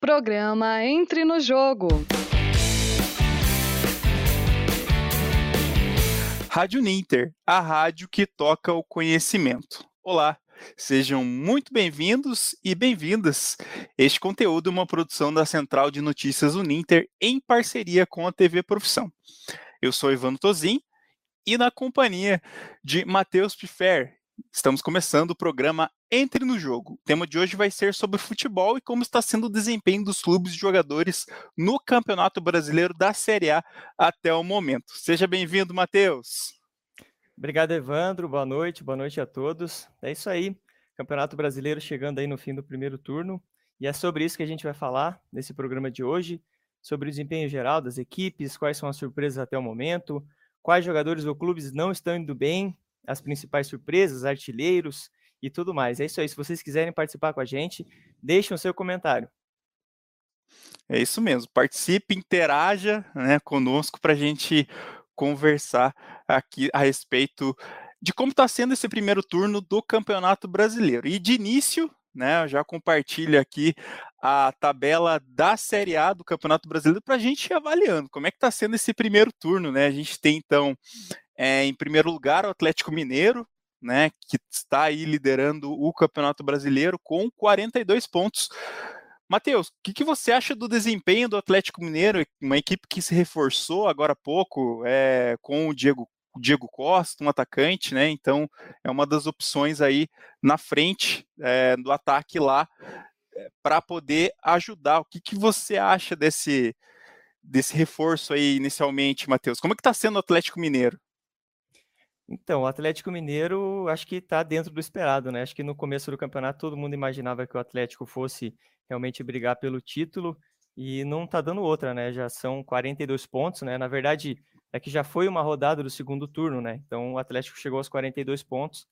Programa Entre no Jogo. Rádio Ninter, a rádio que toca o conhecimento. Olá, sejam muito bem-vindos e bem-vindas. Este conteúdo é uma produção da Central de Notícias Uninter em parceria com a TV Profissão. Eu sou Ivano Tozin e na companhia de Matheus Piffer, Estamos começando o programa Entre no Jogo. O tema de hoje vai ser sobre futebol e como está sendo o desempenho dos clubes e jogadores no Campeonato Brasileiro da Série A até o momento. Seja bem-vindo, Matheus. Obrigado, Evandro. Boa noite, boa noite a todos. É isso aí. Campeonato Brasileiro chegando aí no fim do primeiro turno. E é sobre isso que a gente vai falar nesse programa de hoje, sobre o desempenho geral das equipes, quais são as surpresas até o momento, quais jogadores ou clubes não estão indo bem as principais surpresas, artilheiros e tudo mais. É isso aí. Se vocês quiserem participar com a gente, deixem o seu comentário. É isso mesmo. Participe, interaja né, conosco para a gente conversar aqui a respeito de como está sendo esse primeiro turno do Campeonato Brasileiro. E de início, né, eu já compartilho aqui a tabela da Série A do Campeonato Brasileiro para a gente ir avaliando como é que está sendo esse primeiro turno. Né? A gente tem, então, é, em primeiro lugar, o Atlético Mineiro, né, que está aí liderando o Campeonato Brasileiro com 42 pontos. Matheus, o que, que, você acha do desempenho do Atlético Mineiro, uma equipe que se reforçou agora há pouco é, com o Diego, Diego Costa, um atacante, né? Então é uma das opções aí na frente é, do ataque lá é, para poder ajudar. O que, que você acha desse, desse reforço aí inicialmente, Matheus? Como é que está sendo o Atlético Mineiro? Então, o Atlético Mineiro acho que está dentro do esperado, né? Acho que no começo do campeonato todo mundo imaginava que o Atlético fosse realmente brigar pelo título e não está dando outra, né? Já são 42 pontos, né? Na verdade, é que já foi uma rodada do segundo turno, né? Então o Atlético chegou aos 42 pontos,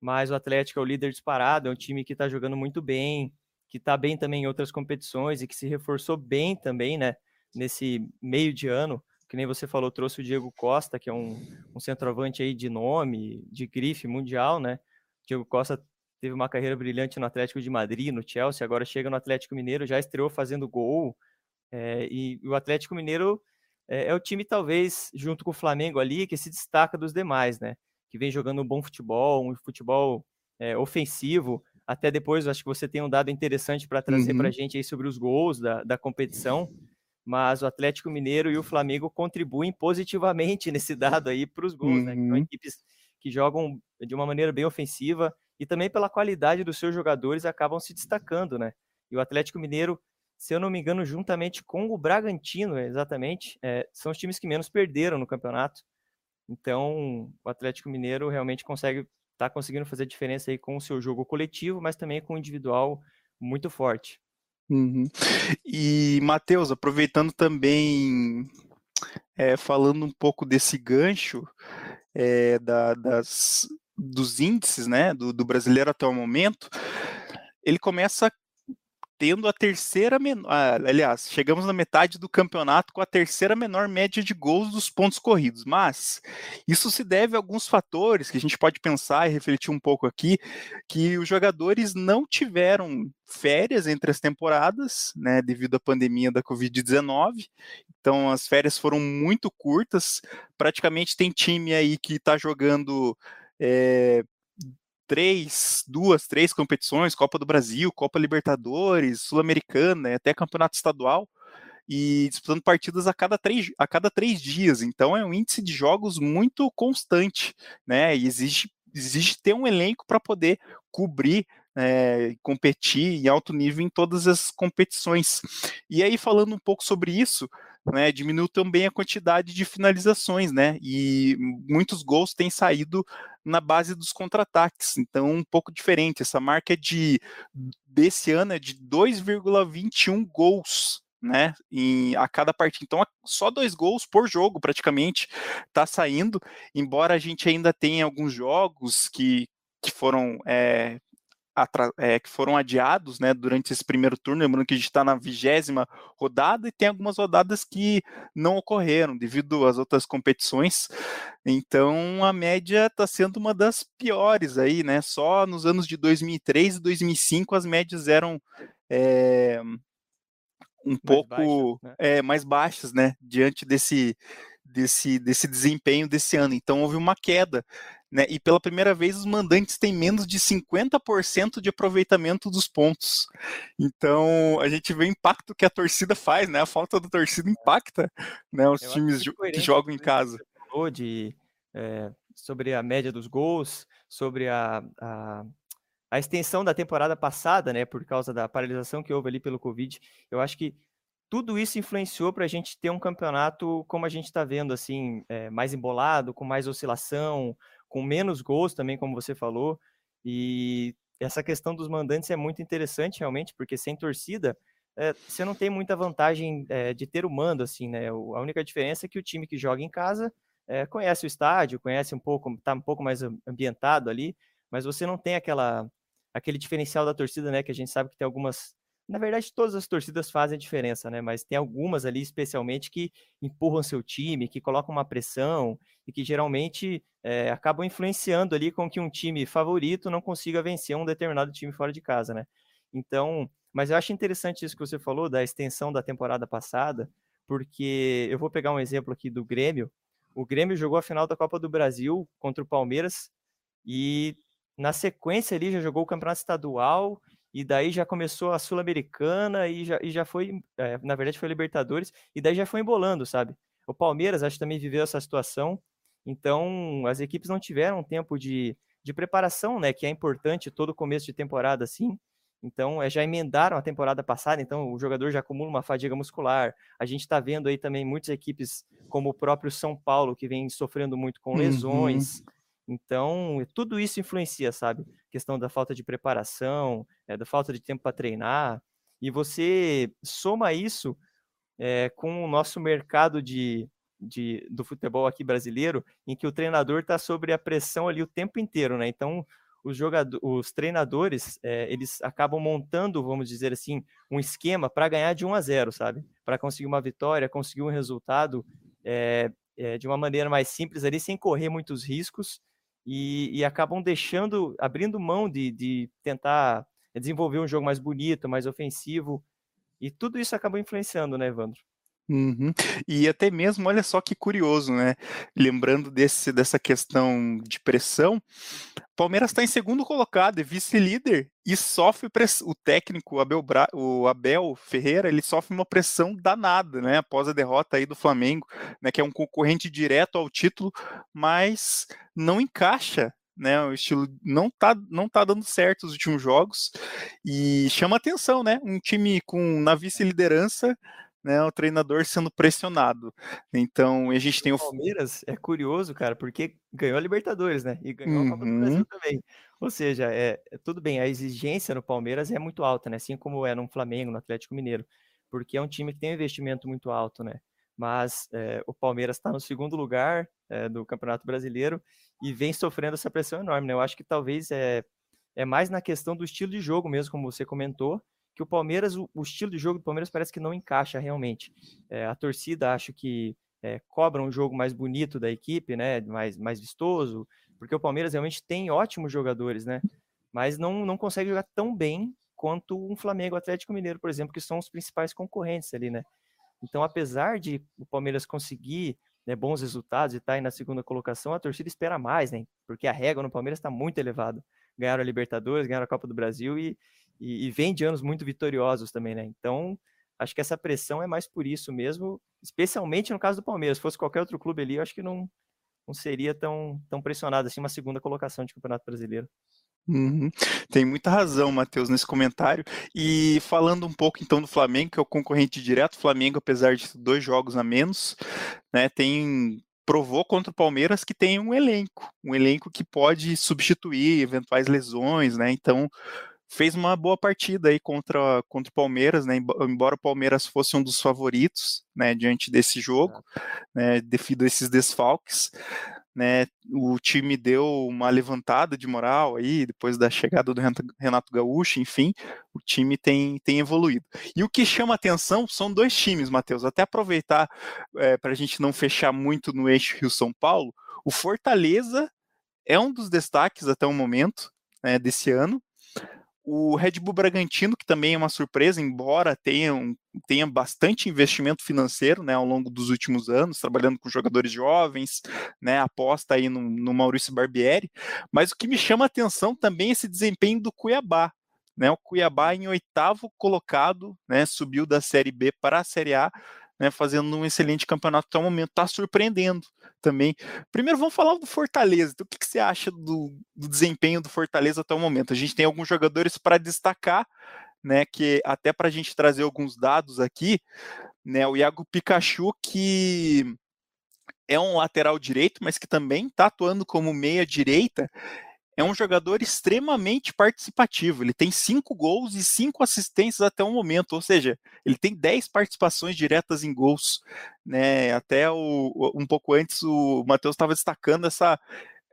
mas o Atlético é o líder disparado, é um time que está jogando muito bem, que está bem também em outras competições e que se reforçou bem também, né? Nesse meio de ano que nem você falou, trouxe o Diego Costa, que é um, um centroavante aí de nome, de grife mundial, né? Diego Costa teve uma carreira brilhante no Atlético de Madrid, no Chelsea, agora chega no Atlético Mineiro, já estreou fazendo gol, é, e o Atlético Mineiro é, é, o time, talvez, junto com o Flamengo ali, que se destaca dos demais, né? Que vem jogando um bom futebol, um futebol é, ofensivo. Até depois, acho que você tem um dado interessante para trazer uhum. para a gente aí sobre os gols da, da competição mas o Atlético Mineiro e o Flamengo contribuem positivamente nesse dado aí para os gols, uhum. né? São equipes que jogam de uma maneira bem ofensiva e também pela qualidade dos seus jogadores acabam se destacando, né? E o Atlético Mineiro, se eu não me engano, juntamente com o Bragantino, exatamente, é, são os times que menos perderam no campeonato. Então, o Atlético Mineiro realmente consegue tá conseguindo fazer diferença aí com o seu jogo coletivo, mas também com o individual muito forte. Uhum. E, Matheus, aproveitando também, é, falando um pouco desse gancho é, da, das, dos índices né, do, do brasileiro até o momento, ele começa tendo a terceira menor. Aliás, chegamos na metade do campeonato com a terceira menor média de gols dos pontos corridos. Mas isso se deve a alguns fatores que a gente pode pensar e refletir um pouco aqui, que os jogadores não tiveram férias entre as temporadas, né, devido à pandemia da Covid-19. Então as férias foram muito curtas. Praticamente tem time aí que está jogando é, três, duas, três competições, Copa do Brasil, Copa Libertadores, Sul-Americana, até Campeonato Estadual, e disputando partidas a cada, três, a cada três dias. Então é um índice de jogos muito constante, né? E exige, exige ter um elenco para poder cobrir é, competir em alto nível em todas as competições. E aí, falando um pouco sobre isso, né, diminuiu também a quantidade de finalizações, né? E muitos gols têm saído na base dos contra-ataques. Então, um pouco diferente. Essa marca é de desse ano é de 2,21 gols né, em, a cada partida. Então, só dois gols por jogo, praticamente, está saindo, embora a gente ainda tenha alguns jogos que, que foram é, é, que foram adiados né, durante esse primeiro turno. Lembrando que a gente está na vigésima rodada e tem algumas rodadas que não ocorreram devido às outras competições. Então a média está sendo uma das piores aí, né? Só nos anos de 2003 e 2005 as médias eram é, um mais pouco baixas, né? É, mais baixas, né? Diante desse, desse, desse desempenho desse ano. Então houve uma queda. Né? E pela primeira vez os mandantes têm menos de 50% de aproveitamento dos pontos. Então a gente vê o impacto que a torcida faz, né? A falta da torcida impacta né, os Eu times que jogam em casa. De, é, sobre a média dos gols, sobre a, a, a, extensão da temporada passada, né? Por causa da paralisação que houve ali pelo Covid. Eu acho que tudo isso influenciou para a gente ter um campeonato como a gente está vendo, assim, é, mais embolado, com mais oscilação, com menos gols também, como você falou. E essa questão dos mandantes é muito interessante, realmente, porque sem torcida, é, você não tem muita vantagem é, de ter o mando, assim, né? A única diferença é que o time que joga em casa é, conhece o estádio, conhece um pouco, está um pouco mais ambientado ali, mas você não tem aquela aquele diferencial da torcida, né? Que a gente sabe que tem algumas na verdade, todas as torcidas fazem diferença, né? Mas tem algumas ali, especialmente, que empurram seu time, que colocam uma pressão e que geralmente é, acabam influenciando ali com que um time favorito não consiga vencer um determinado time fora de casa, né? Então, mas eu acho interessante isso que você falou da extensão da temporada passada, porque eu vou pegar um exemplo aqui do Grêmio. O Grêmio jogou a final da Copa do Brasil contra o Palmeiras e na sequência ali já jogou o Campeonato Estadual e daí já começou a Sul-Americana e já, e já foi, é, na verdade foi Libertadores, e daí já foi embolando, sabe? O Palmeiras, acho que também viveu essa situação, então as equipes não tiveram tempo de, de preparação, né, que é importante todo começo de temporada assim, então é, já emendaram a temporada passada, então o jogador já acumula uma fadiga muscular, a gente está vendo aí também muitas equipes, como o próprio São Paulo, que vem sofrendo muito com uhum. lesões, uhum. Então, tudo isso influencia, sabe? questão da falta de preparação, é, da falta de tempo para treinar. E você soma isso é, com o nosso mercado de, de, do futebol aqui brasileiro, em que o treinador está sobre a pressão ali o tempo inteiro, né? Então, os, jogadores, os treinadores, é, eles acabam montando, vamos dizer assim, um esquema para ganhar de 1 a 0, sabe? Para conseguir uma vitória, conseguir um resultado é, é, de uma maneira mais simples ali, sem correr muitos riscos e, e acabam deixando, abrindo mão de, de tentar desenvolver um jogo mais bonito, mais ofensivo. E tudo isso acaba influenciando, né, Evandro? Uhum. E até mesmo, olha só que curioso, né? Lembrando desse, dessa questão de pressão, Palmeiras está em segundo colocado, é vice-líder e sofre pressão. O técnico, Abel, Bra... o Abel Ferreira, ele sofre uma pressão danada, né? Após a derrota aí do Flamengo, né? Que é um concorrente direto ao título, mas não encaixa né? O estilo não tá, não tá dando certo os últimos jogos e chama atenção, né? Um time com na vice-liderança né, o treinador sendo pressionado. Então, a gente tem o Palmeiras é curioso, cara, porque ganhou a Libertadores, né? E ganhou uhum. a Copa do Brasil uhum. também. Ou seja, é, é, tudo bem, a exigência no Palmeiras é muito alta, né? Assim como é no Flamengo, no Atlético Mineiro, porque é um time que tem um investimento muito alto, né? Mas é, o Palmeiras está no segundo lugar é, do Campeonato Brasileiro e vem sofrendo essa pressão enorme, né? Eu acho que talvez é, é mais na questão do estilo de jogo mesmo, como você comentou, que o Palmeiras, o, o, estilo de jogo do Palmeiras parece que não encaixa realmente. É, a torcida acho que é, cobra um jogo mais bonito da equipe, né? Mais, mais vistoso, porque o Palmeiras realmente tem ótimos jogadores, né? Mas não, não consegue jogar tão bem quanto um Flamengo Atlético Mineiro, por exemplo, que são os principais concorrentes ali, né? Então, apesar de o Palmeiras conseguir né, bons resultados e estar tá aí na segunda colocação, a torcida espera mais, né? Porque a régua no Palmeiras está muito elevada. Ganharam a Libertadores, ganharam a Copa do Brasil e, e, e vem de anos muito vitoriosos também, né? Então, acho que essa pressão é mais por isso mesmo, especialmente no caso do Palmeiras. Se fosse qualquer outro clube ali, eu acho que não, não seria tão, tão pressionado assim uma segunda colocação de Campeonato Brasileiro. Uhum. Tem muita razão, Matheus, nesse comentário. E falando um pouco então do Flamengo, que é o concorrente direto, o Flamengo, apesar de dois jogos a menos, né, tem provou contra o Palmeiras que tem um elenco, um elenco que pode substituir eventuais lesões, né? Então fez uma boa partida aí contra, contra o Palmeiras, né? Embora o Palmeiras fosse um dos favoritos, né, diante desse jogo, né, devido a esses desfalques, né? O time deu uma levantada de moral aí depois da chegada do Renato Gaúcho, enfim, o time tem, tem evoluído. E o que chama atenção são dois times, Matheus. Até aproveitar é, para a gente não fechar muito no eixo Rio-São Paulo, o Fortaleza é um dos destaques até o momento né, desse ano, o Red Bull Bragantino, que também é uma surpresa, embora tenha, um, tenha bastante investimento financeiro né, ao longo dos últimos anos, trabalhando com jogadores jovens, né, aposta aí no, no Maurício Barbieri, mas o que me chama a atenção também é esse desempenho do Cuiabá, né, o Cuiabá em oitavo colocado, né, subiu da Série B para a Série A, né, fazendo um excelente campeonato até o momento, está surpreendendo também. Primeiro, vamos falar do Fortaleza. Então, o que, que você acha do, do, desempenho do Fortaleza até o momento? A gente tem alguns jogadores para destacar, né, que até para a gente trazer alguns dados aqui, né, o Iago Pikachu, que é um lateral direito, mas que também está atuando como meia direita, é um jogador extremamente participativo. Ele tem cinco gols e cinco assistências até o momento, ou seja, ele tem dez participações diretas em gols. Né? Até o, um pouco antes o Matheus estava destacando essa,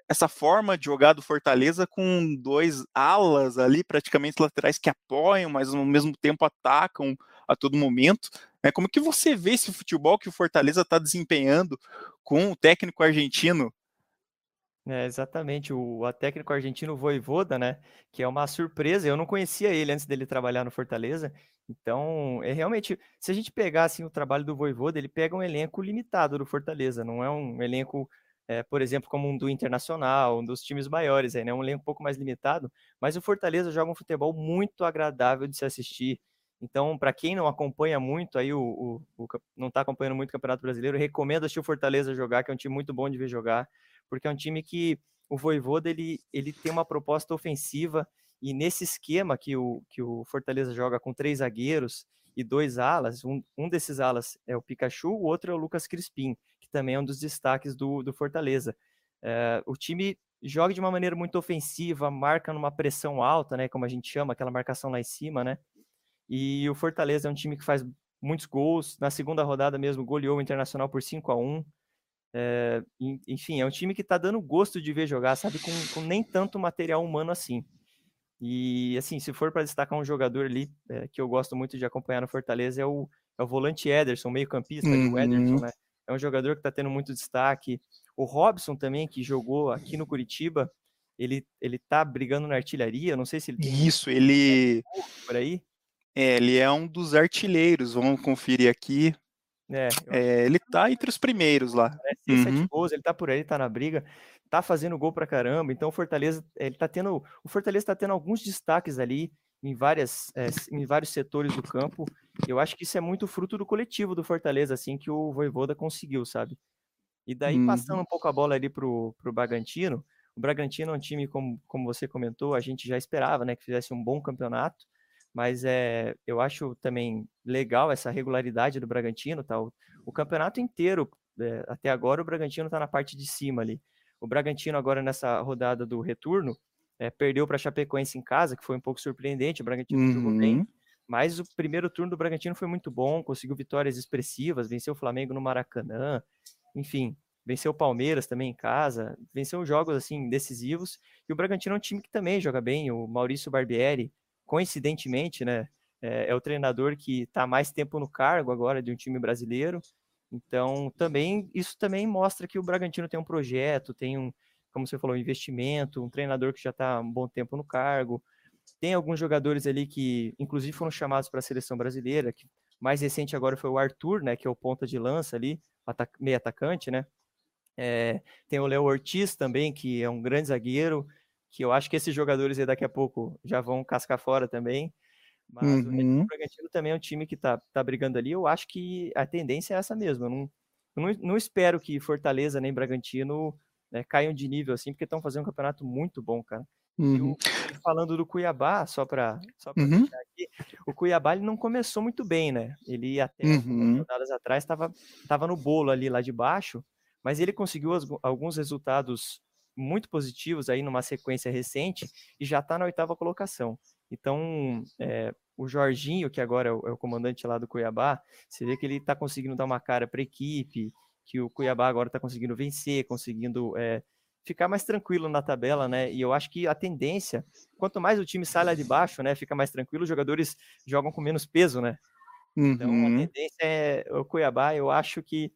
essa forma de jogar do Fortaleza com dois alas ali, praticamente laterais, que apoiam, mas ao mesmo tempo atacam a todo momento. Né? Como que você vê esse futebol que o Fortaleza está desempenhando com o técnico argentino é, exatamente, o, o técnico argentino Voivoda, né, que é uma surpresa, eu não conhecia ele antes dele trabalhar no Fortaleza, então, é realmente, se a gente pegar assim, o trabalho do Voivoda, ele pega um elenco limitado do Fortaleza, não é um elenco, é, por exemplo, como um do Internacional, um dos times maiores, aí, né, um elenco um pouco mais limitado, mas o Fortaleza joga um futebol muito agradável de se assistir, então, para quem não acompanha muito aí, o, o, o não está acompanhando muito o Campeonato Brasileiro, recomendo assistir o Fortaleza jogar, que é um time muito bom de ver jogar porque é um time que o Voivoda ele, ele tem uma proposta ofensiva e nesse esquema que o, que o Fortaleza joga com três zagueiros e dois alas, um, um desses alas é o Pikachu, o outro é o Lucas Crispim, que também é um dos destaques do, do Fortaleza. É, o time joga de uma maneira muito ofensiva, marca numa pressão alta, né, como a gente chama, aquela marcação lá em cima, né? E o Fortaleza é um time que faz muitos gols. Na segunda rodada mesmo, goleou o Internacional por 5 a 1 é, enfim, é um time que está dando gosto de ver jogar, sabe? Com, com, nem tanto material humano assim. E, assim, se for para destacar um jogador ali é, que eu gosto muito de acompanhar no Fortaleza, é o, é o volante Ederson, meio-campista, uhum. o Ederson, né? É um jogador que está tendo muito destaque. O Robson também, que jogou aqui no Curitiba, ele, ele tá brigando na artilharia, não sei se ele Isso, ele. Por aí? É, ele é um dos artilheiros, vamos conferir aqui. É, é, ele tá entre os primeiros lá. Uhum. Sete gols, ele tá por aí, tá na briga, tá fazendo gol pra caramba. Então o Fortaleza, ele tá tendo, o Fortaleza tá tendo alguns destaques ali em várias, é, em vários setores do campo. Eu acho que isso é muito fruto do coletivo do Fortaleza, assim que o Voivoda conseguiu, sabe? E daí uhum. passando um pouco a bola ali pro, pro Bragantino. O Bragantino é um time como, como você comentou, a gente já esperava, né, que fizesse um bom campeonato mas é, eu acho também legal essa regularidade do Bragantino, tá? O, o campeonato inteiro, é, até agora, o Bragantino está na parte de cima ali. O Bragantino agora nessa rodada do retorno é, perdeu para a Chapecoense em casa, que foi um pouco surpreendente. O Bragantino uhum. jogou bem, uhum. mas o primeiro turno do Bragantino foi muito bom, conseguiu vitórias expressivas, venceu o Flamengo no Maracanã, enfim, venceu o Palmeiras também em casa, venceu jogos assim decisivos. E o Bragantino é um time que também joga bem. O Maurício Barbieri coincidentemente, né, é, é o treinador que está mais tempo no cargo agora de um time brasileiro. Então, também isso também mostra que o Bragantino tem um projeto, tem um, como você falou, um investimento, um treinador que já está um bom tempo no cargo. Tem alguns jogadores ali que, inclusive, foram chamados para a seleção brasileira. Que mais recente agora foi o Arthur, né, que é o ponta de lança ali, meio atacante, né? É, tem o Léo Ortiz também, que é um grande zagueiro que eu acho que esses jogadores aí daqui a pouco já vão cascar fora também. Mas uhum. o Bragantino também é um time que tá, tá brigando ali. Eu acho que a tendência é essa mesmo. Eu não, eu não, não espero que Fortaleza nem Bragantino né, caiam de nível assim, porque estão fazendo um campeonato muito bom, cara. Uhum. E falando do Cuiabá, só para só pra uhum. aqui, o Cuiabá ele não começou muito bem, né? Ele até uhum. rodadas atrás estava tava no bolo ali lá de baixo, mas ele conseguiu as, alguns resultados muito positivos aí numa sequência recente e já está na oitava colocação. Então, é, o Jorginho, que agora é o, é o, comandante lá do Cuiabá, você vê que ele está conseguindo dar uma cara para a equipe, que o Cuiabá agora está conseguindo vencer, conseguindo é, ficar mais tranquilo na tabela, né? E eu acho que a tendência, quanto mais o time sai lá de baixo, né, fica mais tranquilo, os jogadores jogam com menos peso, né? Uhum. Então, a uhum. tendência é o Cuiabá, eu acho que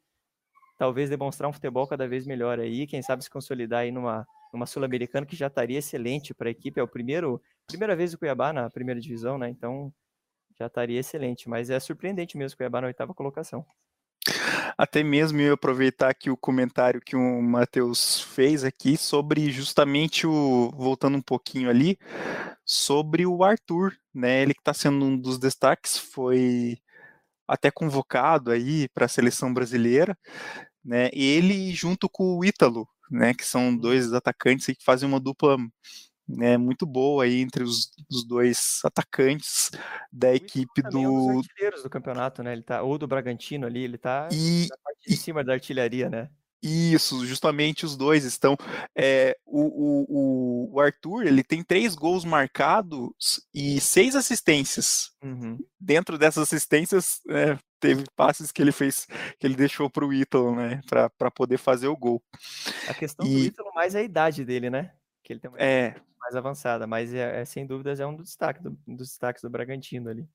talvez demonstrar um futebol cada vez melhor aí, quem sabe se consolidar aí numa, numa Sul-Americana que já estaria excelente para a equipe. É o primeiro, primeira vez do Cuiabá na primeira divisão, né? Então já estaria excelente. Mas é surpreendente mesmo o Cuiabá na oitava colocação. Até mesmo eu aproveitar aqui o comentário que o Matheus fez aqui sobre justamente o. Voltando um pouquinho ali, sobre o Arthur, né? Ele que está sendo um dos destaques, foi até convocado aí para a seleção brasileira, né? Ele junto com o Ítalo, né? Que são dois atacantes que fazem uma dupla né, muito boa aí entre os, os dois atacantes da equipe do. É um dos do campeonato, né? Ele tá, ou do Bragantino ali, ele tá e, na parte de e, cima da artilharia, né? Isso, justamente os dois estão. É, o, o, o, Arthur ele tem três gols marcados e seis assistências. Uhum. Dentro dessas assistências, é, teve passes que ele fez, que ele deixou para o Ítalo, né, para poder fazer o gol. A questão e... do Ítalo mais é a idade dele, né? Que ele tem uma é... mais avançada, mas é, é, sem dúvidas é um dos destaques do, um dos destaques do Bragantino ali.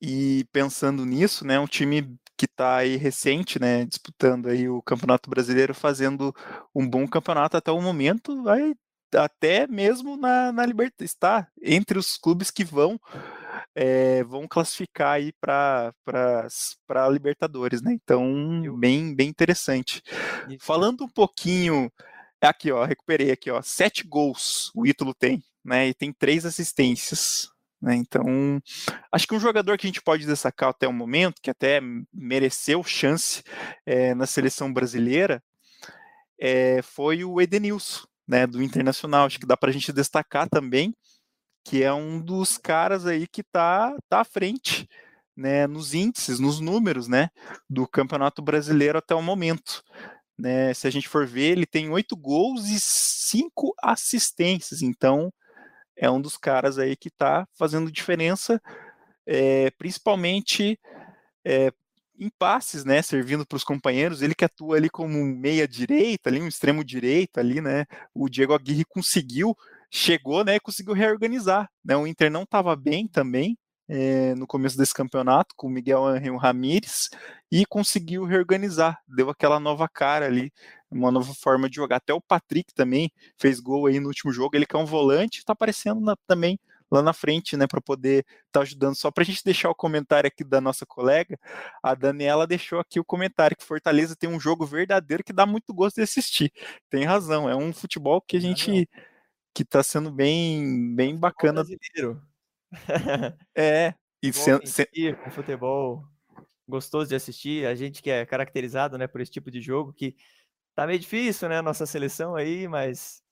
E pensando nisso, né, um time que está aí recente, né, disputando aí o Campeonato Brasileiro, fazendo um bom campeonato até o momento, vai até mesmo na, na Libertadores, está entre os clubes que vão é, vão classificar aí para para Libertadores, né? Então bem bem interessante. Falando um pouquinho aqui, ó, recuperei aqui, ó, sete gols o Ítalo tem, né? E tem três assistências. Né? Então, acho que um jogador que a gente pode destacar até o momento, que até mereceu chance é, na seleção brasileira, é, foi o Edenilson, né, do Internacional. Acho que dá para a gente destacar também, que é um dos caras aí que está tá à frente né, nos índices, nos números né, do Campeonato Brasileiro até o momento. Né, se a gente for ver, ele tem oito gols e cinco assistências. Então, é um dos caras aí que está fazendo diferença, é, principalmente é, em passes, né, servindo para os companheiros, ele que atua ali como meia direita, ali um extremo direito ali, né, o Diego Aguirre conseguiu, chegou, né, conseguiu reorganizar, né, o Inter não estava bem também, é, no começo desse campeonato com o Miguel Angel Ramírez e conseguiu reorganizar, deu aquela nova cara ali, uma nova forma de jogar. Até o Patrick também fez gol aí no último jogo, ele que é um volante, está aparecendo na, também lá na frente, né, para poder estar tá ajudando. Só para a gente deixar o comentário aqui da nossa colega, a Daniela deixou aqui o comentário que Fortaleza tem um jogo verdadeiro que dá muito gosto de assistir. Tem razão, é um futebol que a gente que está sendo bem bem bacana. Brasileiro. é, e sendo, um futebol gostoso de assistir, a gente que é caracterizado, né, por esse tipo de jogo que tá meio difícil, né, a nossa seleção aí, mas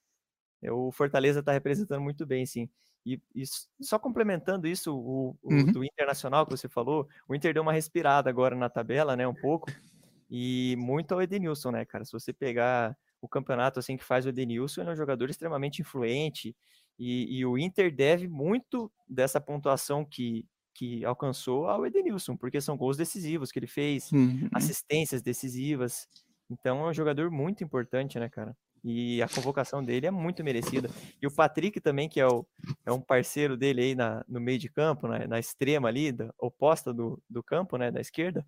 o Fortaleza tá representando muito bem, sim. E, e só complementando isso, o, o uhum. do Internacional que você falou, o Inter deu uma respirada agora na tabela, né, um pouco, e muito ao Edenilson, né, cara? Se você pegar o campeonato assim que faz o Edenilson, ele é um jogador extremamente influente, e, e o Inter deve muito dessa pontuação que, que alcançou ao Edenilson, porque são gols decisivos que ele fez, uhum. assistências decisivas. Então é um jogador muito importante, né, cara? E a convocação dele é muito merecida. E o Patrick também, que é, o, é um parceiro dele aí na, no meio de campo, na, na extrema ali, da, oposta do, do campo, né, da esquerda,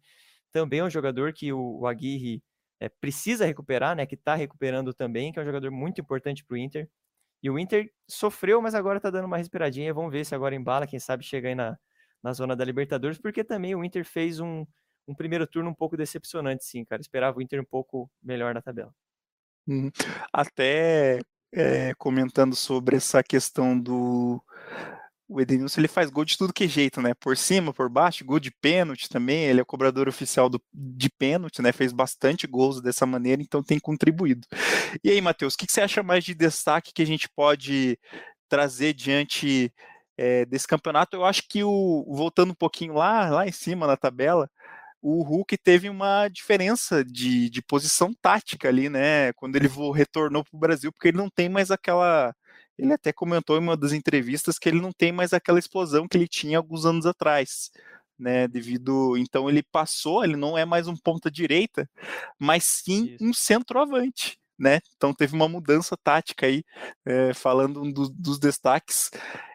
também é um jogador que o, o Aguirre é, precisa recuperar, né, que está recuperando também, que é um jogador muito importante para o Inter. E o Inter sofreu, mas agora está dando uma respiradinha. Vamos ver se agora embala, quem sabe chega aí na, na zona da Libertadores, porque também o Inter fez um, um primeiro turno um pouco decepcionante, sim, cara. Esperava o Inter um pouco melhor na tabela. Uhum. Até é, comentando sobre essa questão do o Edenilson ele faz gol de tudo que é jeito, né? Por cima, por baixo, gol de pênalti também. Ele é o cobrador oficial do, de pênalti, né? Fez bastante gols dessa maneira, então tem contribuído. E aí, Matheus, o que, que, você acha mais de destaque que a gente pode trazer diante é, desse campeonato? Eu acho que o voltando um pouquinho lá, lá em cima na tabela, o Hulk teve uma diferença de, de posição tática ali, né? Quando ele retornou para o Brasil, porque ele não tem mais aquela. Ele até comentou em uma das entrevistas que ele não tem mais aquela explosão que ele tinha alguns anos atrás, né? Devido. Então ele passou, ele não é mais um ponta direita, mas sim Isso. um centroavante. Né? Então teve uma mudança tática aí, é, falando um do, dos destaques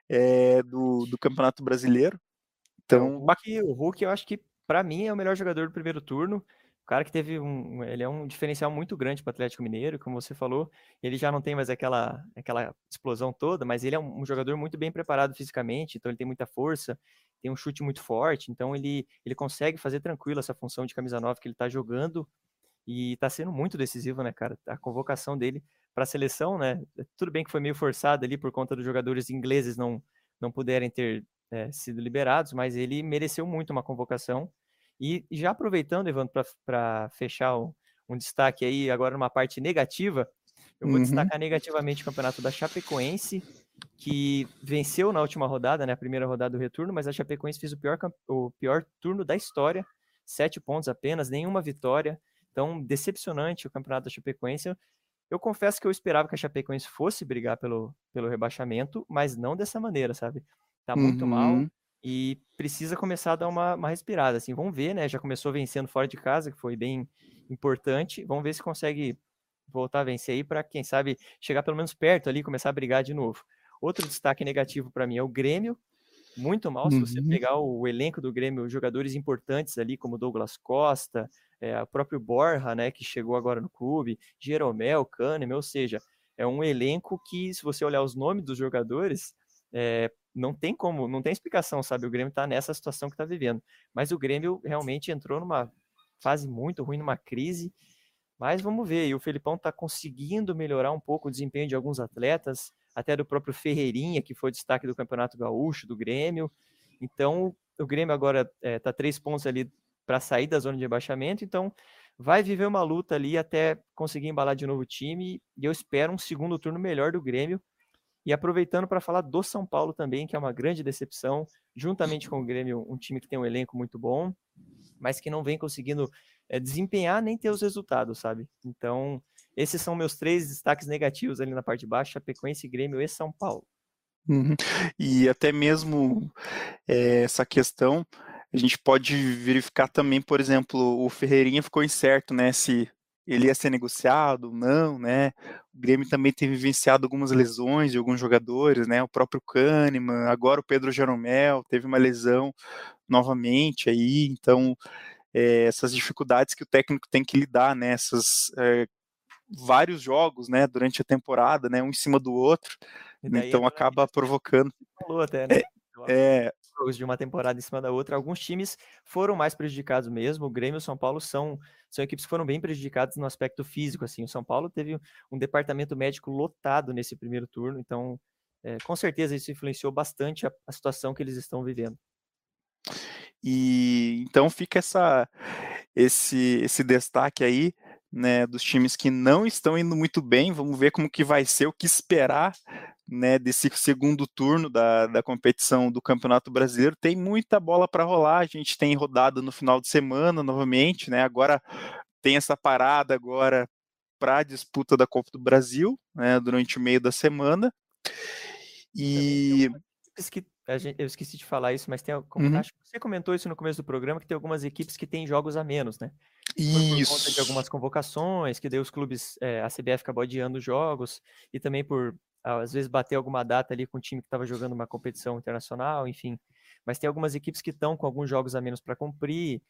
é, do, do Campeonato Brasileiro. Então, o Hulk, o Hulk eu acho que para mim, é o melhor jogador do primeiro turno. Cara que teve um, ele é um diferencial muito grande para o Atlético Mineiro, como você falou, ele já não tem mais aquela, aquela explosão toda, mas ele é um, jogador muito bem preparado fisicamente, então ele tem muita força, tem um chute muito forte, então ele, ele consegue fazer tranquilo essa função de camisa 9 que ele está jogando e está sendo muito decisivo, né, cara? A convocação dele para a seleção, né? Tudo bem que foi meio forçado ali por conta dos jogadores ingleses não, não puderem ter é, sido liberados, mas ele mereceu muito uma convocação e já aproveitando, Evandro, para fechar um, um, destaque aí agora numa parte negativa, eu vou uhum. destacar negativamente o campeonato da Chapecoense, que venceu na última rodada, né, a primeira rodada do retorno, mas a Chapecoense fez o pior, o pior turno da história, sete pontos apenas, nenhuma vitória. Então, decepcionante o campeonato da Chapecoense. Eu confesso que eu esperava que a Chapecoense fosse brigar pelo, pelo rebaixamento, mas não dessa maneira, sabe? Tá muito uhum. mal e precisa começar a dar uma, uma respirada. Assim, vamos ver, né? Já começou vencendo fora de casa, que foi bem importante. Vamos ver se consegue voltar a vencer aí para, quem sabe, chegar pelo menos perto ali começar a brigar de novo. Outro destaque negativo para mim é o Grêmio. Muito mal, se você uhum. pegar o, o elenco do Grêmio, jogadores importantes ali, como Douglas Costa, é, o próprio Borja, né, que chegou agora no clube, Jeromel, Kahneman, ou seja, é um elenco que, se você olhar os nomes dos jogadores, é, não tem como, não tem explicação, sabe? O Grêmio está nessa situação que está vivendo. Mas o Grêmio realmente entrou numa fase muito ruim, numa crise. Mas vamos ver, e o Felipão está conseguindo melhorar um pouco o desempenho de alguns atletas, até do próprio Ferreirinha, que foi destaque do Campeonato Gaúcho, do Grêmio. Então, o Grêmio agora está tá três pontos ali para sair da zona de rebaixamento, então vai viver uma luta ali até conseguir embalar de novo o time, e eu espero um segundo turno melhor do Grêmio, e aproveitando para falar do São Paulo também, que é uma grande decepção, juntamente com o Grêmio, um time que tem um elenco muito bom, mas que não vem conseguindo é, desempenhar nem ter os resultados, sabe? Então, esses são meus três destaques negativos ali na parte de baixo: Chapecoense, Grêmio e São Paulo. Uhum. E até mesmo é, essa questão, a gente pode verificar também, por exemplo, o Ferreirinha ficou incerto, né? Se ele ia ser negociado, não, né? O Grêmio também tem vivenciado algumas lesões de alguns jogadores, né? O próprio Kahneman, agora o Pedro Jeromel teve uma lesão novamente aí, então é, essas dificuldades que o técnico tem que lidar, né? Essas é, vários jogos, né? Durante a temporada, né? Um em cima do outro, então acaba provocando. Falou até, né? É, é, jogos de uma temporada em cima da outra. Alguns times foram mais prejudicados mesmo. O Grêmio e o São Paulo são, são equipes que foram bem prejudicadas no aspecto físico. Assim, o São Paulo teve um departamento médico lotado nesse primeiro turno, então é, com certeza isso influenciou bastante a, a situação que eles estão vivendo. E então fica essa, esse, esse destaque aí né, dos times que não estão indo muito bem. Vamos ver como que vai ser, o que esperar né, desse segundo turno da, da competição do Campeonato Brasileiro. Tem muita bola para rolar. A gente tem rodada no final de semana novamente, né? Agora tem essa parada agora para a disputa da Copa do Brasil, né, durante o meio da semana. E que eu esqueci de falar isso, mas tem, uhum. acho que você comentou isso no começo do programa, que tem algumas equipes que têm jogos a menos, né? Isso. Por conta de algumas convocações, que daí os clubes, é, a CBF acabou adiando jogos, e também por, às vezes, bater alguma data ali com o time que estava jogando uma competição internacional, enfim. Mas tem algumas equipes que estão com alguns jogos a menos para cumprir,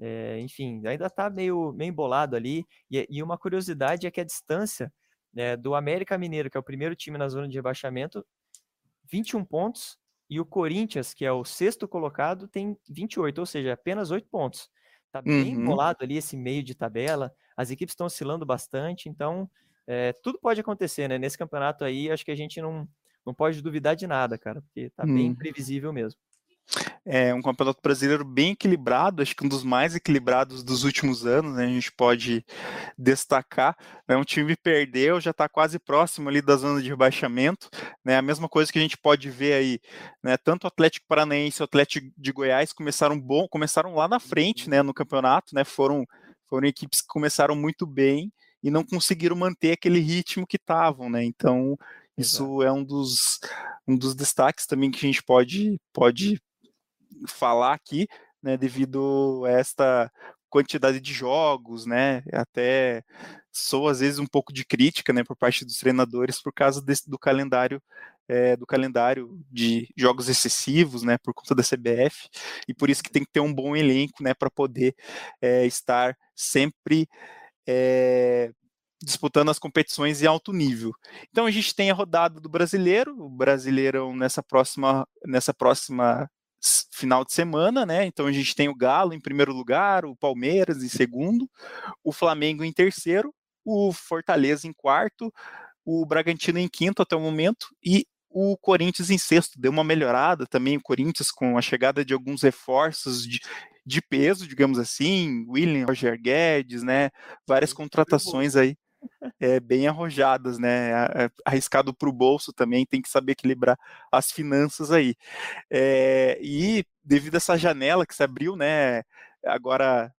é, enfim, ainda está meio, meio embolado ali. E, e, uma curiosidade é que a distância né, do América Mineiro, que é o primeiro time na zona de rebaixamento, 21 pontos, e o Corinthians, que é o sexto colocado, tem 28, ou seja, apenas 8 pontos. Tá bem uhum. bolado ali esse meio de tabela. As equipes estão oscilando bastante, então é, tudo pode acontecer, né? Nesse campeonato aí, acho que a gente não, não pode duvidar de nada, cara, porque tá uhum. bem previsível mesmo. É um campeonato brasileiro bem equilibrado, acho que um dos mais equilibrados dos últimos anos, né, a gente pode destacar. Né, um time perdeu, já está quase próximo ali da zona de rebaixamento. Né, a mesma coisa que a gente pode ver aí, né, tanto o Atlético Paranaense e o Atlético de Goiás começaram bom, começaram lá na frente né, no campeonato, né, foram, foram equipes que começaram muito bem e não conseguiram manter aquele ritmo que estavam, né? Então, isso Exato. é um dos, um dos destaques também que a gente pode, pode falar aqui, né, devido a esta quantidade de jogos, né, até sou às vezes um pouco de crítica, né, por parte dos treinadores por causa desse, do calendário é, do calendário de jogos excessivos, né, por conta da CBF, e por isso que tem que ter um bom elenco, né, para poder é, estar sempre é, disputando as competições em alto nível. Então a gente tem a rodada do Brasileiro, o Brasileirão nessa próxima, nessa próxima final de semana, né? Então a gente tem o Galo em primeiro lugar, o Palmeiras em segundo, o Flamengo em terceiro, o Fortaleza em quarto, o Bragantino em quinto até o momento e o Corinthians em sexto. Deu uma melhorada também o Corinthians com a chegada de alguns reforços de, de peso, digamos assim, William, Roger Guedes, né? Várias contratações aí é, bem arrojadas, né? Arriscado para o bolso também, tem que saber equilibrar as finanças aí. É, e devido a essa janela que se abriu, né? Agora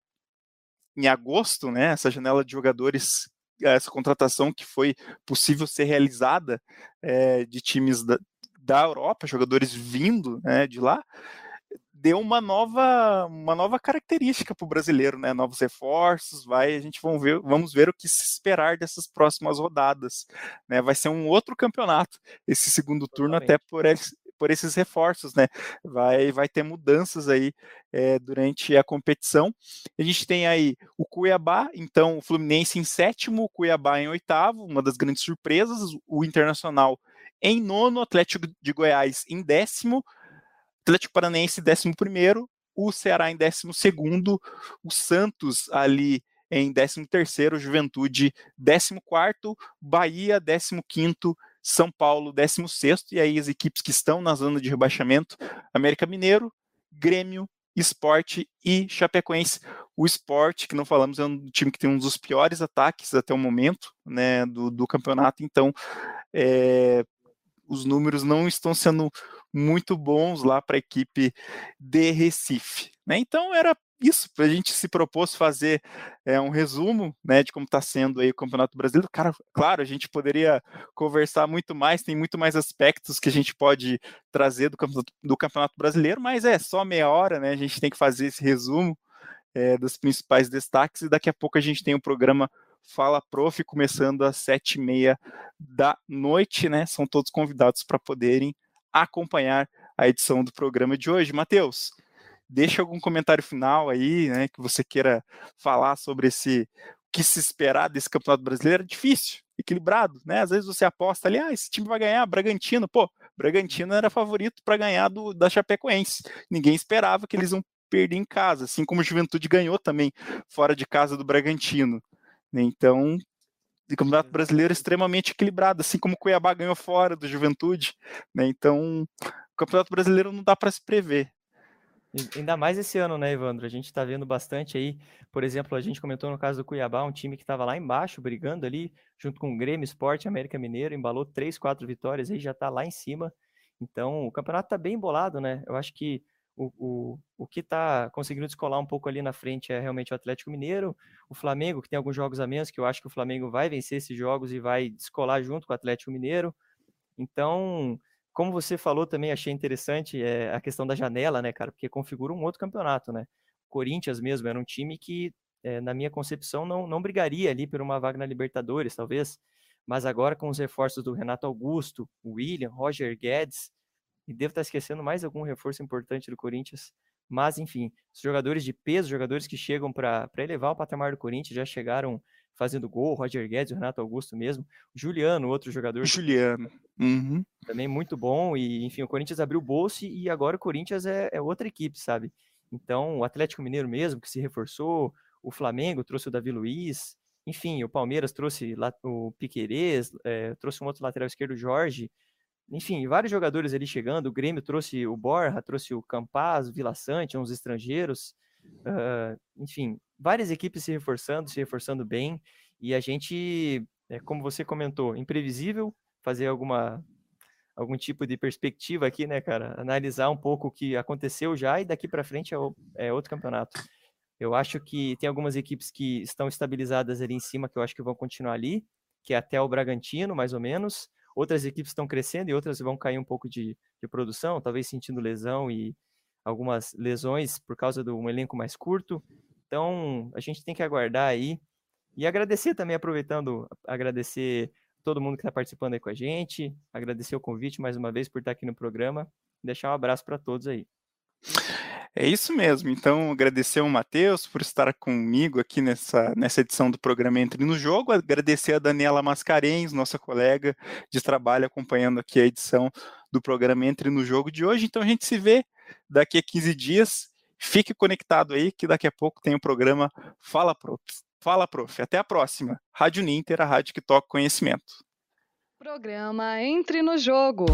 em agosto, né? Essa janela de jogadores, essa contratação que foi possível ser realizada é, de times da, da Europa, jogadores vindo né, de lá, deu uma nova, uma nova característica para o brasileiro, né? Novos reforços, vai, a gente vamos ver, vamos ver o que se esperar dessas próximas rodadas, né? Vai ser um outro campeonato esse segundo turno até por por esses reforços, né? Vai, vai ter mudanças aí é, durante a competição. A gente tem aí o Cuiabá, então o Fluminense em sétimo, o Cuiabá em oitavo, uma das grandes surpresas, o Internacional em nono, Atlético de Goiás em décimo, Atlético Paranaense 11 o Ceará em 12 o Santos ali em 13º, Juventude 14º, Bahia 15º, São Paulo 16º, e aí as equipes que estão na zona de rebaixamento, América Mineiro, Grêmio, Esporte e Chapecoense. O Esporte, que não falamos, é um time que tem um dos piores ataques até o momento né, do, do campeonato, então é, os números não estão sendo muito bons lá para a equipe de Recife. Né? Então era isso, a gente se propôs fazer é, um resumo né, de como está sendo aí o Campeonato Brasileiro. Cara, claro, a gente poderia conversar muito mais, tem muito mais aspectos que a gente pode trazer do Campeonato, do campeonato Brasileiro, mas é só meia hora, né? A gente tem que fazer esse resumo é, dos principais destaques e daqui a pouco a gente tem o um programa Fala Prof, começando às sete e meia da noite, né? São todos convidados para poderem acompanhar a edição do programa de hoje. Matheus, deixa algum comentário final aí, né? Que você queira falar sobre esse que se esperar desse Campeonato Brasileiro. É difícil, equilibrado, né? Às vezes você aposta ali, ah, esse time vai ganhar, Bragantino, pô, Bragantino era favorito para ganhar do, da Chapecoense. Ninguém esperava que eles iam perder em casa, assim como o Juventude ganhou também fora de casa do Bragantino. Né? Então, o Campeonato Brasileiro é extremamente equilibrado, assim como o Cuiabá ganhou fora do Juventude. Né? Então, o Campeonato Brasileiro não dá para se prever. Ainda mais esse ano, né, Evandro? A gente está vendo bastante aí. Por exemplo, a gente comentou no caso do Cuiabá, um time que estava lá embaixo, brigando ali, junto com o Grêmio Esporte, América Mineiro, embalou três, quatro vitórias aí, já está lá em cima. Então, o campeonato está bem embolado, né? Eu acho que o, o, o que está conseguindo descolar um pouco ali na frente é realmente o Atlético Mineiro, o Flamengo, que tem alguns jogos a menos, que eu acho que o Flamengo vai vencer esses jogos e vai descolar junto com o Atlético Mineiro. Então, como você falou também, achei interessante é, a questão da janela, né, cara? Porque configura um outro campeonato, né? Corinthians mesmo era um time que, é, na minha concepção, não, não brigaria ali por uma vaga na Libertadores, talvez. Mas agora com os reforços do Renato Augusto, William, Roger Guedes, e devo estar esquecendo mais algum reforço importante do Corinthians. Mas, enfim, os jogadores de peso, jogadores que chegam para elevar o patamar do Corinthians, já chegaram fazendo gol, Roger Guedes, o Renato Augusto mesmo, Juliano, outro jogador. Juliano. Uhum. Também muito bom, e enfim, o Corinthians abriu o bolso e agora o Corinthians é, é, outra equipe, sabe? Então, o Atlético Mineiro mesmo, que se reforçou, o Flamengo trouxe o Davi Luiz, enfim, o Palmeiras trouxe o Piquerez, é, trouxe um outro lateral esquerdo, Jorge, enfim, vários jogadores ali chegando. O Grêmio trouxe o Borja, trouxe o Campaz, o Vila Sante, uns estrangeiros. Uh, enfim, várias equipes se reforçando, se reforçando bem. E a gente, é, como você comentou, imprevisível fazer alguma algum tipo de perspectiva aqui, né, cara? Analisar um pouco o que aconteceu já e daqui para frente é, o, é outro campeonato. Eu acho que tem algumas equipes que estão estabilizadas ali em cima, que eu acho que vão continuar ali, que é até o Bragantino, mais ou menos outras equipes estão crescendo e outras vão cair um pouco de, de produção, talvez sentindo lesão e algumas lesões por causa de um elenco mais curto. Então, a gente tem que aguardar aí. E agradecer também, aproveitando, agradecer todo mundo que está participando aí com a gente, agradecer o convite mais uma vez por estar aqui no programa, deixar um abraço para todos aí. É isso mesmo. Então, agradecer ao Matheus por estar comigo aqui nessa, nessa edição do programa Entre no Jogo. Agradecer a Daniela Mascarenhas, nossa colega de trabalho, acompanhando aqui a edição do programa Entre no Jogo de hoje. Então, a gente se vê daqui a 15 dias. Fique conectado aí, que daqui a pouco tem o programa Fala Prof. Fala, prof. Até a próxima. Rádio Ninter, a rádio que toca conhecimento. Programa Entre no Jogo.